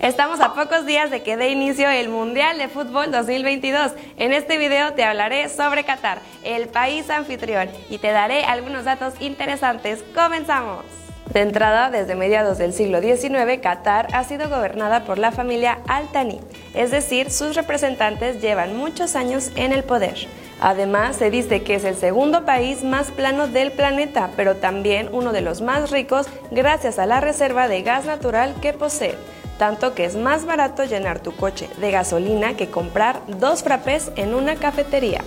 Estamos a pocos días de que dé inicio el Mundial de Fútbol 2022. En este video te hablaré sobre Qatar, el país anfitrión, y te daré algunos datos interesantes. ¡Comenzamos! De entrada, desde mediados del siglo XIX, Qatar ha sido gobernada por la familia Al-Thani, es decir, sus representantes llevan muchos años en el poder. Además, se dice que es el segundo país más plano del planeta, pero también uno de los más ricos gracias a la reserva de gas natural que posee tanto que es más barato llenar tu coche de gasolina que comprar dos frappés en una cafetería.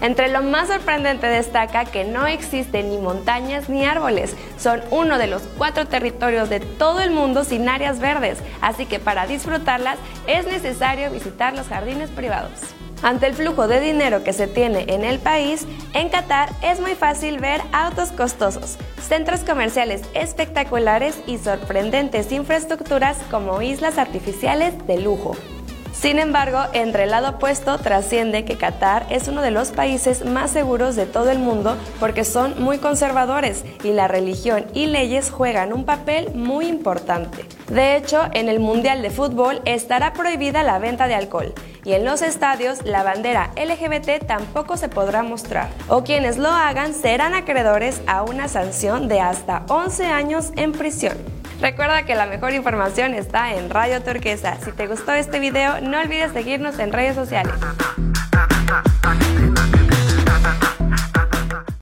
Entre lo más sorprendente destaca que no existen ni montañas ni árboles. Son uno de los cuatro territorios de todo el mundo sin áreas verdes, así que para disfrutarlas es necesario visitar los jardines privados. Ante el flujo de dinero que se tiene en el país, en Qatar es muy fácil ver autos costosos, centros comerciales espectaculares y sorprendentes infraestructuras como islas artificiales de lujo. Sin embargo, entre el lado opuesto trasciende que Qatar es uno de los países más seguros de todo el mundo porque son muy conservadores y la religión y leyes juegan un papel muy importante. De hecho, en el Mundial de Fútbol estará prohibida la venta de alcohol y en los estadios la bandera LGBT tampoco se podrá mostrar, o quienes lo hagan serán acreedores a una sanción de hasta 11 años en prisión. Recuerda que la mejor información está en Radio Turquesa. Si te gustó este video, no olvides seguirnos en redes sociales.